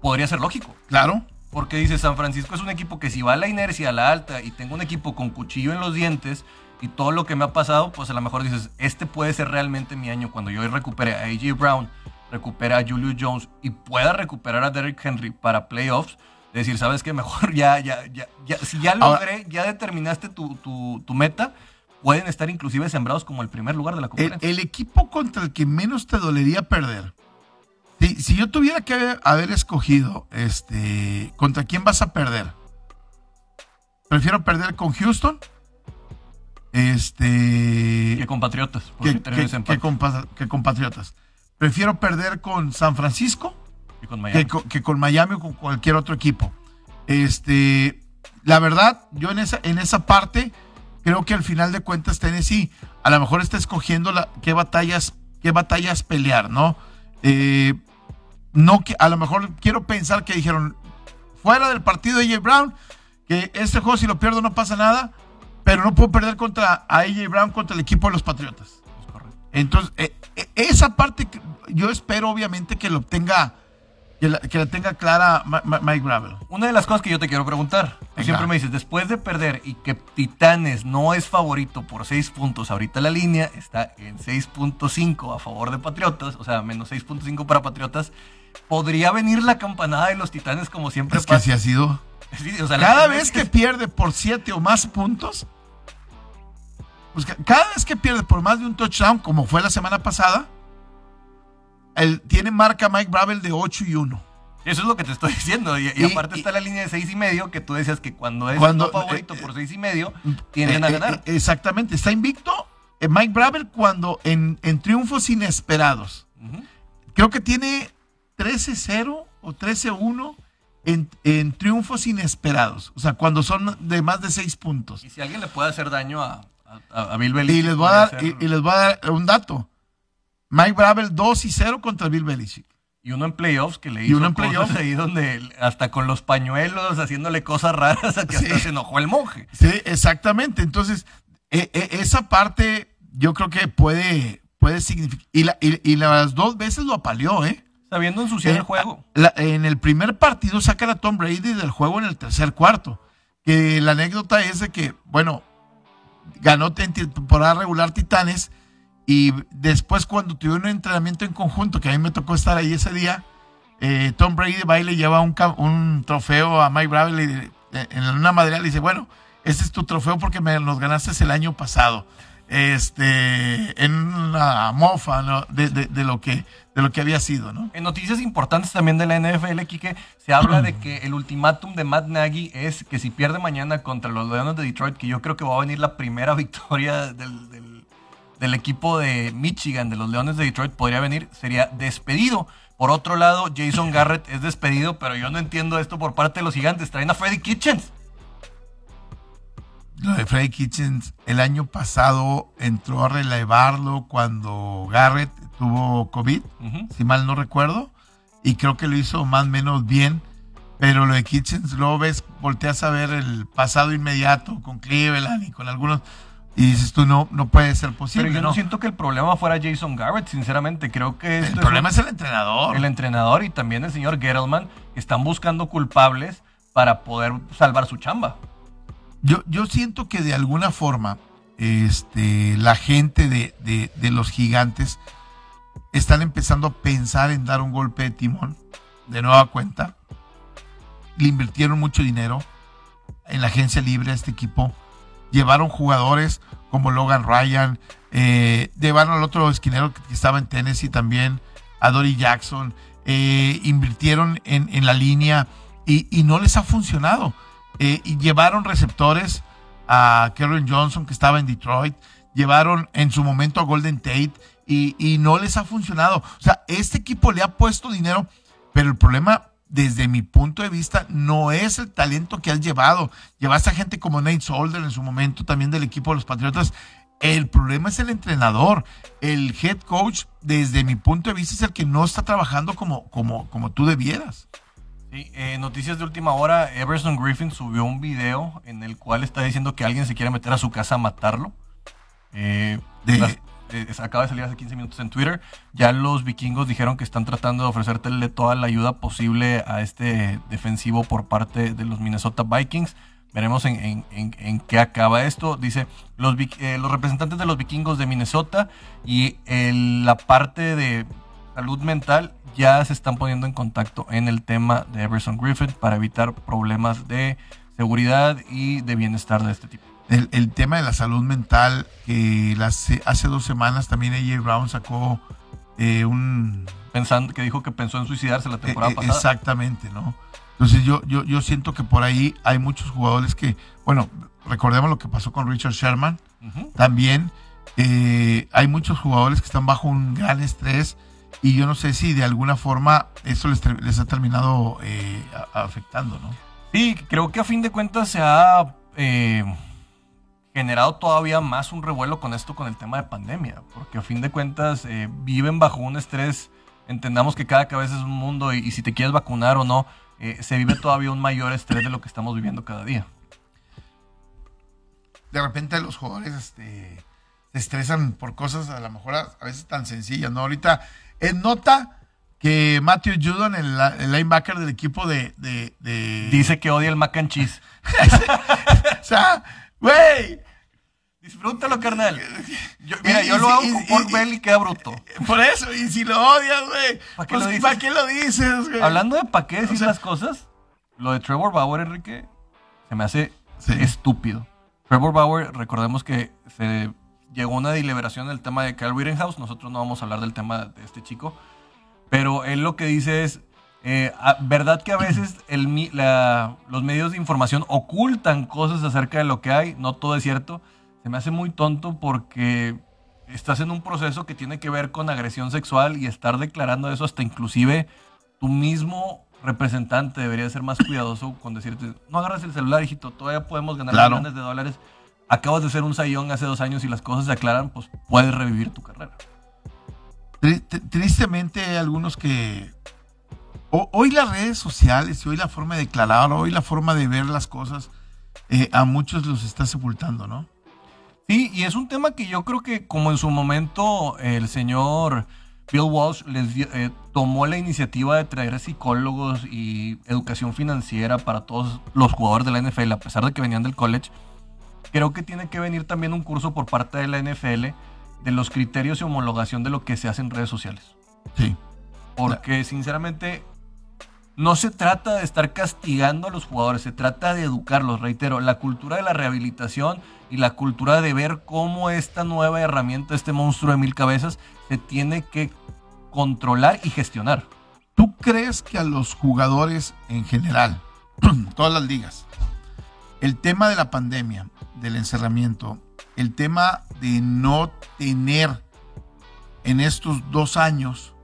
podría ser lógico. Claro. Porque dice, San Francisco es un equipo que si va a la inercia a la alta y tengo un equipo con cuchillo en los dientes y todo lo que me ha pasado, pues a lo mejor dices, este puede ser realmente mi año cuando yo recupere a AJ Brown, recupere a Julius Jones y pueda recuperar a Derrick Henry para playoffs. Decir, ¿sabes qué? Mejor ya, ya, ya, ya si ya logré, ya determinaste tu, tu, tu meta, pueden estar inclusive sembrados como el primer lugar de la El, conferencia. el equipo contra el que menos te dolería perder. Si, si yo tuviera que haber, haber escogido este contra quién vas a perder, prefiero perder con Houston. Este que compatriotas, que, que- empate, que con, pas- que con Patriotas. Prefiero perder con San Francisco y con Miami. que, co- que con Miami o con cualquier otro equipo. Este, la verdad, yo en esa, en esa parte creo que al final de cuentas Tennessee a lo mejor está escogiendo la, qué batallas, qué batallas pelear, ¿no? Eh, no que a lo mejor quiero pensar que dijeron fuera del partido de AJ Brown que este juego si lo pierdo no pasa nada, pero no puedo perder contra a AJ Brown contra el equipo de los Patriotas. Entonces, eh, eh, esa parte yo espero obviamente que lo obtenga, que la, que la tenga clara Mike Gravel. Una de las cosas que yo te quiero preguntar, Venga. siempre me dices, después de perder y que Titanes no es favorito por 6 puntos, ahorita la línea está en 6.5 a favor de Patriotas, o sea, menos 6.5 para Patriotas, ¿podría venir la campanada de los Titanes como siempre Es que así ha sido. Sí, o sea, la Cada vez que es- pierde por siete o más puntos, pues ca- cada vez que pierde por más de un touchdown, como fue la semana pasada, él tiene marca Mike Bravel de 8 y 1. Eso es lo que te estoy diciendo. Y, y Y- aparte y- está la línea de seis y medio que tú decías que cuando es Cuando- favorito eh, por seis y medio, tienden Eh, a eh, ganar. eh, exactamente, está invicto eh, Mike Bravel cuando en, en triunfos inesperados. Creo que tiene 13-0 o 13-1 en, en triunfos inesperados. O sea, cuando son de más de 6 puntos. Y si alguien le puede hacer daño a, a, a Bill Belichick. Y les, voy a dar, y, y les voy a dar un dato. Mike Bravel 2 y 0 contra Bill Belichick. Y uno en playoffs que le Y hizo uno en cosas playoffs. ahí donde hasta con los pañuelos haciéndole cosas raras a que hasta se enojó el monje. Sí, exactamente. Entonces, eh, eh, esa parte yo creo que puede, puede significar... Y, la- y- y las dos veces lo apaleó, ¿eh? Sabiendo ensuciar Eh, el juego. la- en el primer partido sacan a Tom Brady del juego en el tercer cuarto. Que la anécdota es de que, bueno, ganó en temporada regular Titanes y después cuando tuvieron un entrenamiento en conjunto, que a mí me tocó estar ahí ese día, eh, Tom Brady va y le lleva un, trofeo a Mike Bravel y, eh, en una madera le dice, bueno, este es tu trofeo porque me ganaste el año pasado. Este, en una mofa de lo que, de lo que había sido, ¿no? En noticias importantes también de la NFL, Quique, se habla de que el ultimátum de Matt Nagy es que si pierde mañana contra los Leones de Detroit, que yo creo que va a venir la primera victoria del, del- del equipo de Michigan, de los Leones de Detroit, podría venir, sería despedido. Por otro lado, Jason Garrett es despedido, pero yo no entiendo esto por parte de los gigantes. Traen a Freddy Kitchens. Lo de Freddy Kitchens el año pasado entró a relevarlo cuando Garrett tuvo COVID, Ujú. si mal no recuerdo, y creo que lo hizo más o menos bien. Pero lo de Kitchens, luego ves, volteas a ver el pasado inmediato con Cleveland y con algunos, y dices tú, no, no puede ser posible. Pero yo no ¿no? siento que el problema fuera Jason Garrett, sinceramente. Creo que El problema un- es el entrenador. el entrenador y también el señor Gettleman están buscando culpables para poder salvar su chamba. Yo, yo siento que de alguna forma este, la gente de, de- de los gigantes están empezando a pensar en dar un golpe de timón de nueva cuenta. Le invirtieron mucho dinero en la agencia libre a este equipo. Llevaron jugadores como Logan Ryan, eh, llevaron al otro esquinero que estaba en Tennessee también, a Dory Jackson, eh, invirtieron en, en la línea y, y no les ha funcionado. Eh, y llevaron receptores a Karen Johnson que estaba en Detroit, llevaron en su momento a Golden Tate y, y no les ha funcionado. O sea, este equipo le ha puesto dinero, pero el problema desde mi punto de vista no es el talento que has llevado. Llevaste a gente como Nate Solder en su momento también del equipo de los Patriotas. El problema es el entrenador. El head coach, desde mi punto de vista, es el que no está trabajando como, como, como tú debieras. Sí, eh, noticias de última hora, Everson Griffin subió un video en el cual está diciendo que alguien se quiere meter a su casa a matarlo. Eh, De- las- eh, acaba de salir hace 15 minutos en Twitter. Ya los vikingos dijeron que están tratando de ofrecerte toda la ayuda posible a este defensivo por parte de los Minnesota Vikings. Veremos en, en- en- en qué acaba esto. Dice, los, eh, los representantes de los vikingos de Minnesota y el- la parte de salud mental ya se están poniendo en contacto en el tema de Everson Griffin para evitar problemas de seguridad y de bienestar de este tipo. el, tema de la salud mental, que hace dos semanas también AJ Brown sacó eh, un... Pensando, que dijo que pensó en suicidarse la temporada pasada. Exactamente, ¿no? Entonces yo, yo, yo siento que por ahí hay muchos jugadores que, bueno, recordemos lo que pasó con Richard Sherman, también eh, hay muchos jugadores que están bajo un gran estrés y yo no sé si de alguna forma eso les, les ha terminado eh, afectando, ¿no? Sí, creo que a fin de cuentas se ha eh, generado todavía más un revuelo con esto, con el tema de pandemia, porque a fin de cuentas viven bajo un estrés, entendamos que cada cabeza es un mundo y, si te quieres vacunar o no, se vive todavía un mayor estrés de lo que estamos viviendo cada día. De repente los jugadores este, se estresan por cosas a lo mejor a, veces tan sencillas, ¿no? Ahorita es nota que Matthew Judon, el, linebacker del equipo de, Dice que odia el mac and cheese. o sea, güey. Disfrútalo, carnal. mira, yo lo hago con pork belly y queda bruto. Por eso, y si lo odias, güey. ¿Para qué, pues, lo dices? güey? Hablando de para qué decir las cosas, lo de Trevor Bauer, Enrique, se me hace estúpido. Trevor Bauer, recordemos que se llegó una deliberación del tema de Kyle Rittenhouse. Nosotros no vamos a hablar del tema de este chico. Pero él lo que dice es, eh, ¿verdad que a veces los medios de información ocultan cosas acerca de lo que hay? No todo es cierto. Se me hace muy tonto porque estás en un proceso que tiene que ver con agresión sexual y estar declarando eso hasta inclusive tú mismo representante debería ser más cuidadoso con decirte, no agarres el celular, hijito, todavía podemos ganar millones de dólares acabas de ser un sayón hace dos años y las cosas se aclaran, pues puedes revivir tu carrera. Tristemente hay algunos que hoy las redes sociales y hoy la forma de declarar, hoy la forma de ver las cosas, eh, a muchos los está sepultando, ¿no? Sí, y es un tema que yo creo que como en su momento el señor Bill Walsh les eh, tomó la iniciativa de traer psicólogos y educación financiera para todos los jugadores de la NFL, a pesar de que venían del college, creo que tiene que venir también un curso por parte de la NFL de los criterios y homologación de lo que se hace en redes sociales. Sí. Porque sinceramente no se trata de estar castigando a los jugadores, se trata de educarlos, reitero, la cultura de la rehabilitación y la cultura de ver cómo esta nueva herramienta, este monstruo de mil cabezas, se tiene que controlar y gestionar. ¿Tú crees que a los jugadores en general, todas las ligas, el tema de la pandemia, del encerramiento, el tema de no tener en estos dos años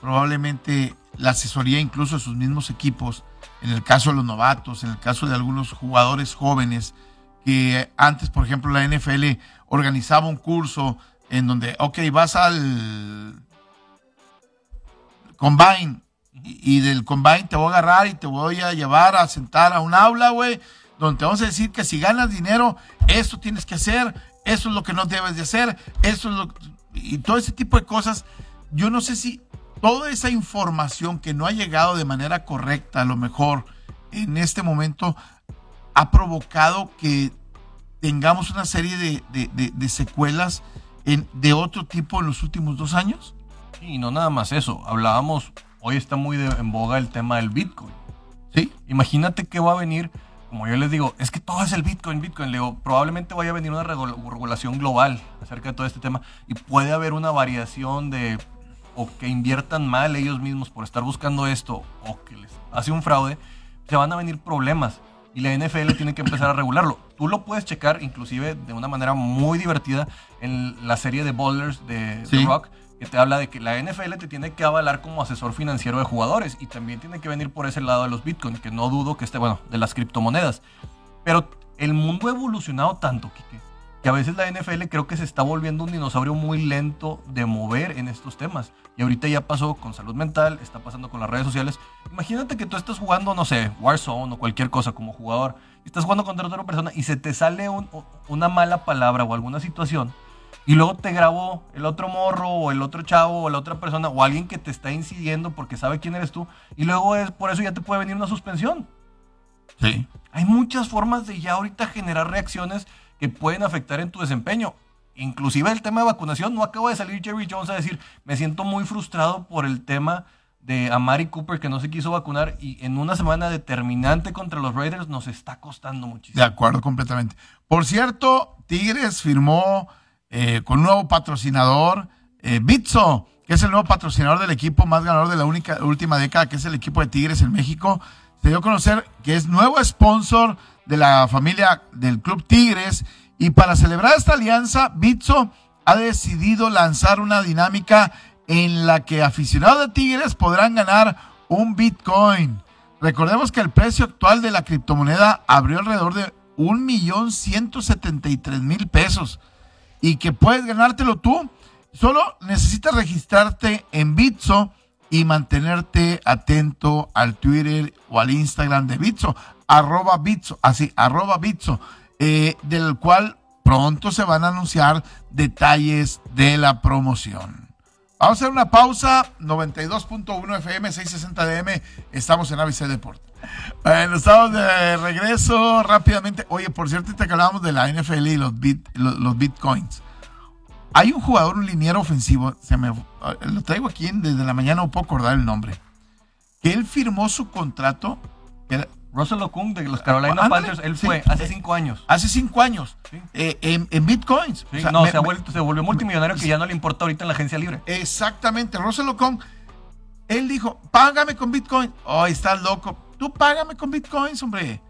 probablemente la asesoría incluso de sus mismos equipos, en el caso de los novatos, en el caso de algunos jugadores jóvenes, que antes, por ejemplo, la NFL organizaba un curso en donde, ok, vas al combine y, y del combine te voy a agarrar y te voy a llevar a sentar a un aula, güey, donde te vamos a decir que si ganas dinero, esto tienes que hacer, eso es lo que no debes de hacer, eso es lo y todo ese tipo de cosas. Yo no sé si toda esa información que no ha llegado de manera correcta, a lo mejor en este momento, ha provocado que tengamos una serie de, secuelas en, de otro tipo en los últimos dos años. Y no nada más eso, hablábamos, hoy está muy en boga el tema del Bitcoin. Sí. Imagínate que va a venir como yo les digo, es que todo es el Bitcoin, Bitcoin. Le digo, probablemente vaya a venir una regulación global acerca de todo este tema y puede haber una variación de o que inviertan mal ellos mismos por estar buscando esto o que les hace un fraude, se van a venir problemas y la NFL tiene que empezar a regularlo. Tú lo puedes checar inclusive de una manera muy divertida en la serie de Bowlers de The Rock que te habla de que la NFL te tiene que avalar como asesor financiero de jugadores y también tiene que venir por ese lado de los Bitcoin, que no dudo que esté, bueno, de las criptomonedas. Pero el mundo ha evolucionado tanto, Kike, que a veces la NFL creo que se está volviendo un dinosaurio muy lento de mover en estos temas. Y ahorita ya pasó con salud mental, está pasando con las redes sociales. Imagínate que tú estás jugando, no sé, Warzone o cualquier cosa como jugador, y estás jugando contra otra persona y se te sale una mala palabra o alguna situación y luego te grabó el otro morro o el otro chavo o la otra persona o alguien que te está incidiendo porque sabe quién eres tú y luego es por eso ya te puede venir una suspensión. Sí. Hay muchas formas de ya ahorita generar reacciones que pueden afectar en tu desempeño. Inclusive el tema de vacunación, no acabo de salir Jerry Jones a decir, me siento muy frustrado por el tema de Amari Cooper que no se quiso vacunar y en una semana determinante contra los Raiders nos está costando muchísimo. De acuerdo, completamente. Por cierto, Tigres firmó eh, con un nuevo patrocinador, eh, Bitso, que es el nuevo patrocinador del equipo más ganador de la única, última década, que es el equipo de Tigres en México. Se dio a conocer que es nuevo sponsor de la familia del Club Tigres y para celebrar esta alianza, Bitso ha decidido lanzar una dinámica en la que aficionados de Tigres podrán ganar un Bitcoin. Recordemos que el precio actual de la criptomoneda abrió alrededor de 1.173.000 pesos y que puedes ganártelo tú. Solo necesitas registrarte en Bitso y mantenerte atento al Twitter o al Instagram de Bitso, arroba Bitso, así, arroba Bitso, eh, del cual pronto se van a anunciar detalles de la promoción. Vamos a hacer una pausa. 92.1 FM, 660 DM. Estamos en ABC Deporte. Bueno, estamos de regreso rápidamente. Oye, por cierto, te hablábamos de la NFL y los, bit, los, bitcoins. Hay un jugador, un liniero ofensivo, se me, lo traigo aquí desde la mañana, no puedo acordar el nombre, que él firmó su contrato, Russell Okung de los Carolina Panthers, él fue hace cinco años. Hace cinco años. Eh, en, bitcoins. no, se, volvió multimillonario que ya no le importa ahorita en la agencia libre. Exactamente. Russell Okung, él dijo, págame con bitcoin. Oh, estás loco. Tú págame con bitcoins, hombre.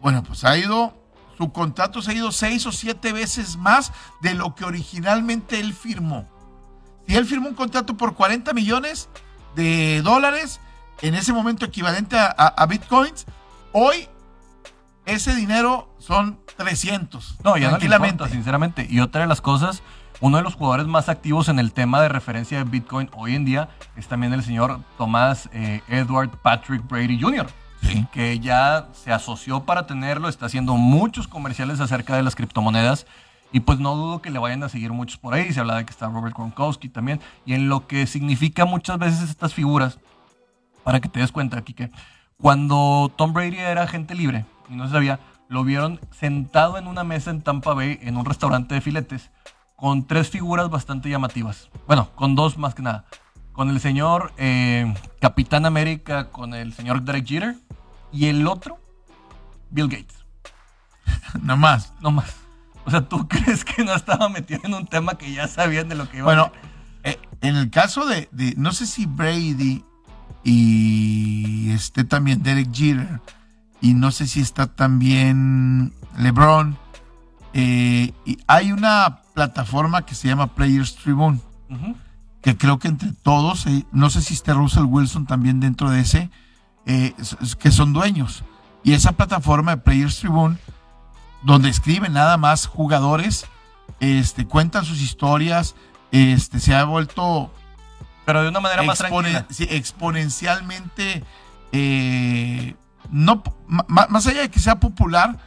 Bueno, pues ha ido, su contrato se ha ido seis o siete veces más de lo que originalmente él firmó. Si él firmó un contrato por 40 millones de dólares, en ese momento equivalente a, bitcoins, hoy ese dinero son 300. No, ya tranquilamente. No sinceramente. Y otra de las cosas, uno de los jugadores más activos en el tema de referencia de Bitcoin hoy en día es también el señor Tomás eh, Edward Patrick Brady Jr., que ya se asoció para tenerlo, está haciendo muchos comerciales acerca de las criptomonedas. Y pues no dudo que le vayan a seguir muchos por ahí. Se habla de que está Robert Gronkowski también. Y en lo que significa muchas veces estas figuras, para que te des cuenta, aquí que cuando Tom Brady era agente libre y no se sabía, lo vieron sentado en una mesa en Tampa Bay en un restaurante de filetes con tres figuras bastante llamativas. Bueno, con dos más que nada. Con el señor eh, Capitán América, con el señor Derek Jeter y el otro, Bill Gates. no más. No más. O sea, ¿tú crees que no estaba metido en un tema que ya sabían de lo que iba bueno, a Bueno, eh, en el caso de, de, no sé si Brady y este también Derek Jeter y no sé si está también LeBron. Eh, y hay una plataforma que se llama Players Tribune, que creo que entre todos, eh, no sé si está Russell Wilson también dentro de ese, eh, que son dueños. Y esa plataforma de Players Tribune, donde escriben nada más jugadores, este, cuentan sus historias, este, se ha vuelto pero de una manera más tranquila. Sí, exponencialmente, no, más allá de que sea popular,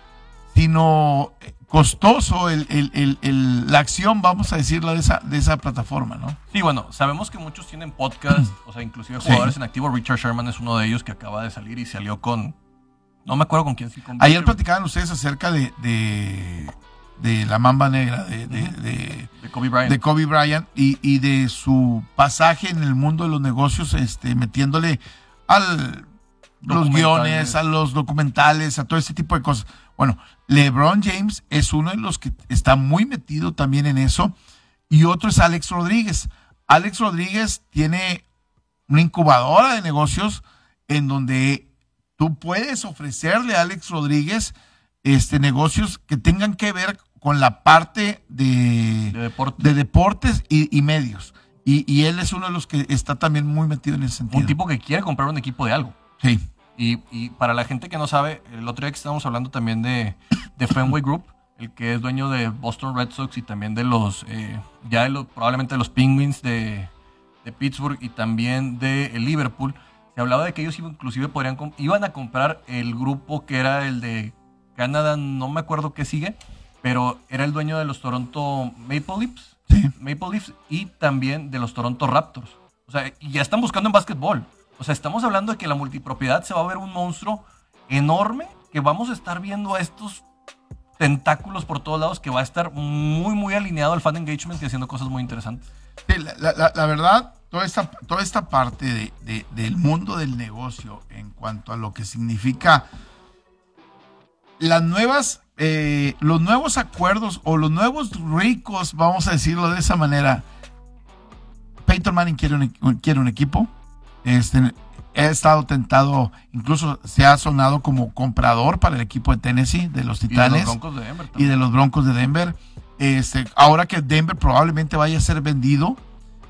sino costoso la acción, vamos a decirlo, de esa, de esa plataforma, ¿no? Sí, bueno, sabemos que muchos tienen podcast, o sea, inclusive jugadores en activo. Richard Sherman es uno de ellos que acaba de salir y salió con... No me acuerdo con quién sí. Ayer platicaban ustedes acerca de de la mamba negra de, de, Kobe Bryant, de Kobe Bryant y, y, de su pasaje en el mundo de los negocios, este, metiéndole al los guiones, a los documentales, a todo ese tipo de cosas. Bueno, LeBron James es uno de los que está muy metido también en eso y otro es Alex Rodríguez. Alex Rodríguez tiene una incubadora de negocios en donde tú puedes ofrecerle a Alex Rodríguez este, negocios que tengan que ver con la parte de, de, deportes y, medios. Y, él es uno de los que está también muy metido en ese sentido. Un tipo que quiere comprar un equipo de algo. Sí. Y, para la gente que no sabe, el otro día que estábamos hablando también de, de Fenway Group, el que es dueño de Boston Red Sox y también de los, eh, ya de los, probablemente de los Penguins de, de Pittsburgh y también de Liverpool, se hablaba de que ellos inclusive podrían, iban a comprar el grupo que era el de Canadá, no me acuerdo qué sigue, pero era el dueño de los Toronto Maple Leafs. Maple Leafs y también de los Toronto Raptors. O sea, y ya están buscando en básquetbol. O sea, estamos hablando de que la multipropiedad se va a ver un monstruo enorme que vamos a estar viendo a estos tentáculos por todos lados que va a estar muy, muy alineado al fan engagement y haciendo cosas muy interesantes. Sí, la, verdad, toda esta, toda esta parte de, del mundo del negocio en cuanto a lo que significa las nuevas, eh, los nuevos acuerdos o los nuevos ricos, vamos a decirlo de esa manera. Peyton Manning quiere un, quiere un equipo. Este, he estado tentado, incluso se ha sonado como comprador para el equipo de Tennessee, de los Titanes. Y de los Broncos de Denver. Este, ahora que Denver probablemente vaya a ser vendido,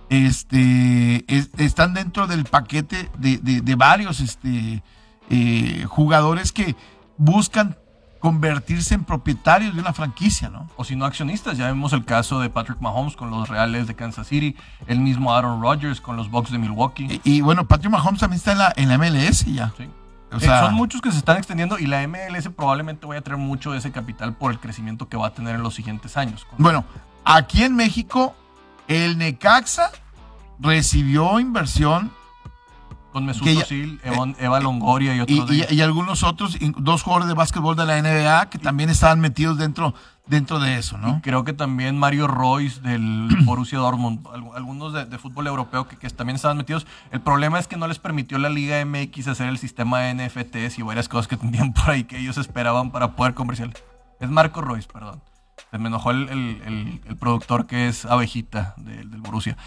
este, están dentro del paquete de, varios este, eh, jugadores que buscan convertirse en propietarios de una franquicia, ¿no? O si no accionistas, ya vemos el caso de Patrick Mahomes con los Reales de Kansas City, el mismo Aaron Rodgers con los Bucks de Milwaukee. Y, bueno, Patrick Mahomes también está en la, en la MLS ya. Sí. O sea, son muchos que se están extendiendo y la MLS probablemente vaya a traer mucho de ese capital por el crecimiento que va a tener en los siguientes años. Bueno, aquí en México, el Necaxa recibió inversión con Mesut Özil, eh, Eva Longoria y otros. Y, algunos otros, dos jugadores de básquetbol de la NBA que también estaban metidos dentro, dentro de eso, ¿no? creo que también Mario Royce del Borussia Dortmund, algunos de, fútbol europeo que, también estaban metidos. El problema es que no les permitió la Liga MX hacer el sistema de NFTs y varias cosas que tenían por ahí que ellos esperaban para poder comercial. Es Marco Royce, perdón. Se me enojó el, productor que es Abejita del, del Borussia.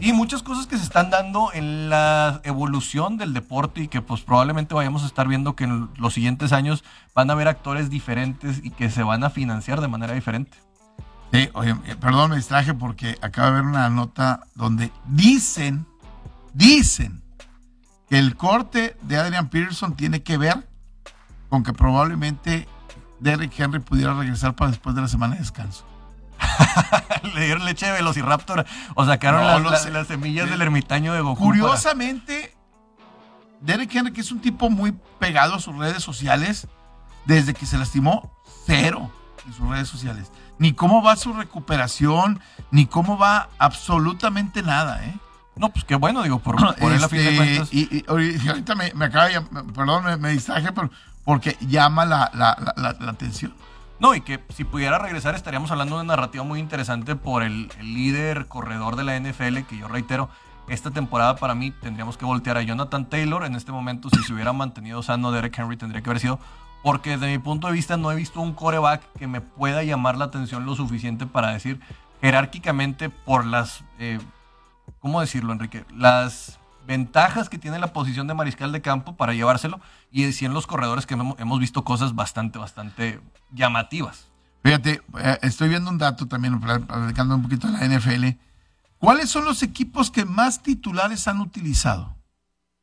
Y muchas cosas que se están dando en la evolución del deporte y que pues probablemente vayamos a estar viendo que en los siguientes años van a haber actores diferentes y que se van a financiar de manera diferente. Sí, oye, eh, perdón, me distraje porque acaba de ver una nota donde dicen, dicen que el corte de Adrian Peterson tiene que ver con que probablemente Derrick Henry pudiera regresar para después de la semana de descanso. Le dieron leche de Velociraptor o sacaron las, semillas del ermitaño de Goku. Curiosamente, Derek Henry, que es un tipo muy pegado a sus redes sociales, desde que se lastimó, cero en sus redes sociales. Ni cómo va su recuperación, ni cómo va absolutamente nada, ¿eh? No, pues qué bueno, digo, por, por la fin de este, cuentas. Y, ahorita me, acaba de, perdón, me, distraje, pero porque llama la, la atención. No, y que si pudiera regresar estaríamos hablando de una narrativa muy interesante por el, líder corredor de la NFL, que yo reitero, esta temporada para mí tendríamos que voltear a Jonathan Taylor. En este momento, si se hubiera mantenido sano, Derek Henry tendría que haber sido. Porque desde mi punto de vista no he visto un coreback que me pueda llamar la atención lo suficiente para decir jerárquicamente por las... Eh, ¿Cómo decirlo, Enrique? Las ventajas que tiene la posición de mariscal de campo para llevárselo y decir en los corredores que hemos visto cosas bastante, bastante llamativas. Fíjate, eh, estoy viendo un dato también, platicando un poquito de la NFL. ¿Cuáles son los equipos que más titulares han utilizado?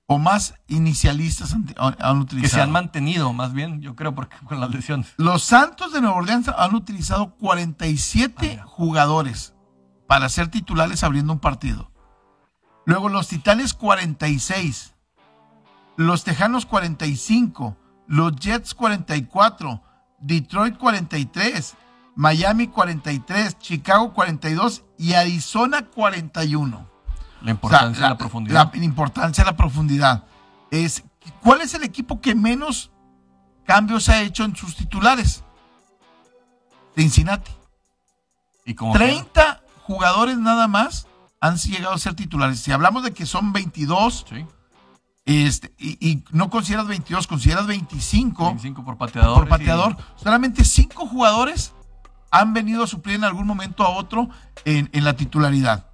¿O más inicialistas han, utilizado? Que se han mantenido, más bien, yo creo, porque con las lesiones. Los Santos de Nueva Orleans han utilizado 47 ah, jugadores para ser titulares abriendo un partido. Luego los Titanes 46, los Tejanos 45, los Jets 44, Detroit 43, Miami 43, Chicago 42 y Arizona 41. La importancia de la profundidad. La importancia de la profundidad. Es, ¿Cuál es el equipo que menos cambios ha hecho en sus titulares? Cincinnati. ¿Y 30 jugadores nada más han llegado a ser titulares. Si hablamos de que son 22, este, y, no consideras 22, consideras 25. 25 por pateador. Por pateador. Solamente 5 jugadores han venido a suplir en algún momento a otro en, la titularidad.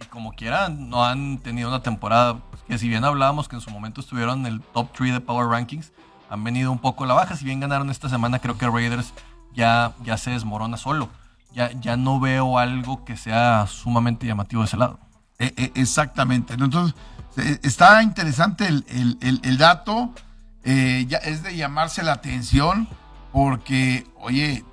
Y como quieran, no han tenido una temporada pues, que si bien hablábamos que en su momento estuvieron en el top 3 de Power Rankings, han venido un poco a la baja. Si bien ganaron esta semana, creo que Raiders ya, ya se desmorona solo ya, ya no veo algo que sea sumamente llamativo de ese lado. E, e, exactamente. Entonces, e, está interesante el, dato. Eh, ya es de llamarse la atención porque, oye,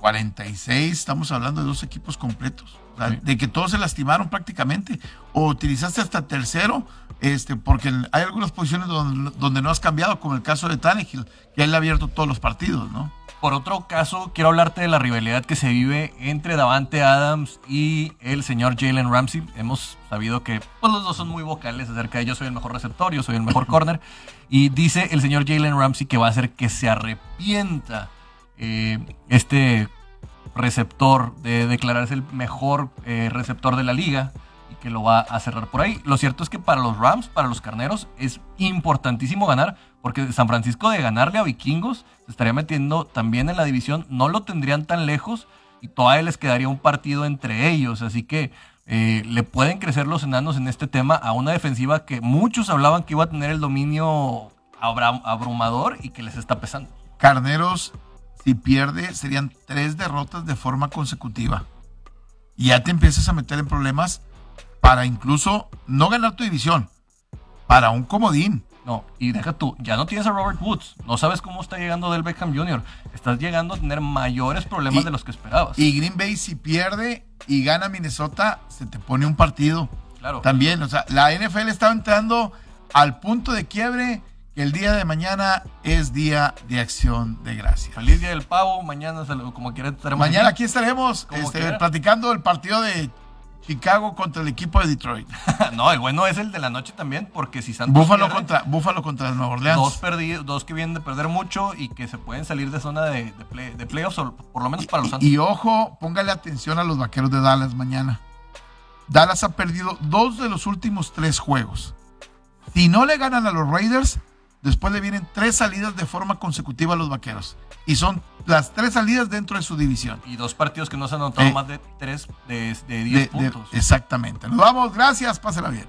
46, estamos hablando de dos equipos completos. De que todos se lastimaron prácticamente. O utilizaste hasta tercero, este, porque hay algunas posiciones donde, donde no has cambiado, como el caso de Tannehill, que él ha abierto todos los partidos, ¿no? Por otro caso, quiero hablarte de la rivalidad que se vive entre Davante Adams y el señor Jalen Ramsey. Hemos sabido que pues, los dos son muy vocales acerca de yo soy el mejor receptor, yo soy el mejor corner. Y dice el señor Jalen Ramsey que va a hacer que se arrepienta eh, este receptor de declararse el mejor eh, receptor de la liga que lo va a cerrar por ahí. Lo cierto es que para los Rams, para los Carneros, es importantísimo ganar, porque San Francisco de ganarle a Vikingos se estaría metiendo también en la división, no lo tendrían tan lejos y todavía les quedaría un partido entre ellos, así que eh, le pueden crecer los enanos en este tema a una defensiva que muchos hablaban que iba a tener el dominio abrumador y que les está pesando. Carneros, si pierde, serían tres derrotas de forma consecutiva. Y ya te empiezas a meter en problemas para incluso no ganar tu división, para un comodín. No, y deja tú, ya no tienes a Robert Woods, no sabes cómo está llegando del Beckham Jr., estás llegando a tener mayores problemas de los que esperabas. Y Green Bay si pierde y gana Minnesota, se te pone un partido. Claro. También, o sea, la NFL está entrando al punto de quiebre que el día de mañana es día de acción de gracias. Feliz día del pavo, mañana como quiera estaremos. Mañana aquí, estaremos este, platicando el partido de Chicago contra el equipo de Detroit. no, el bueno es el de la noche también, porque si Santos. Búfalo contra, Búfalo contra el Nuevo Orleans. Dos, perdidos, dos que vienen de perder mucho y que se pueden salir de zona de, de, playoffs, por lo menos para los Santos. Y, ojo, póngale atención a los vaqueros de Dallas mañana. Dallas ha perdido dos de los últimos tres juegos. Si no le ganan a los Raiders, Después le vienen tres salidas de forma consecutiva a los vaqueros. Y son las tres salidas dentro de su división. Y dos partidos que no se han anotado eh, más de tres de, de diez puntos. exactamente. Nos vamos. Gracias. Pásela bien.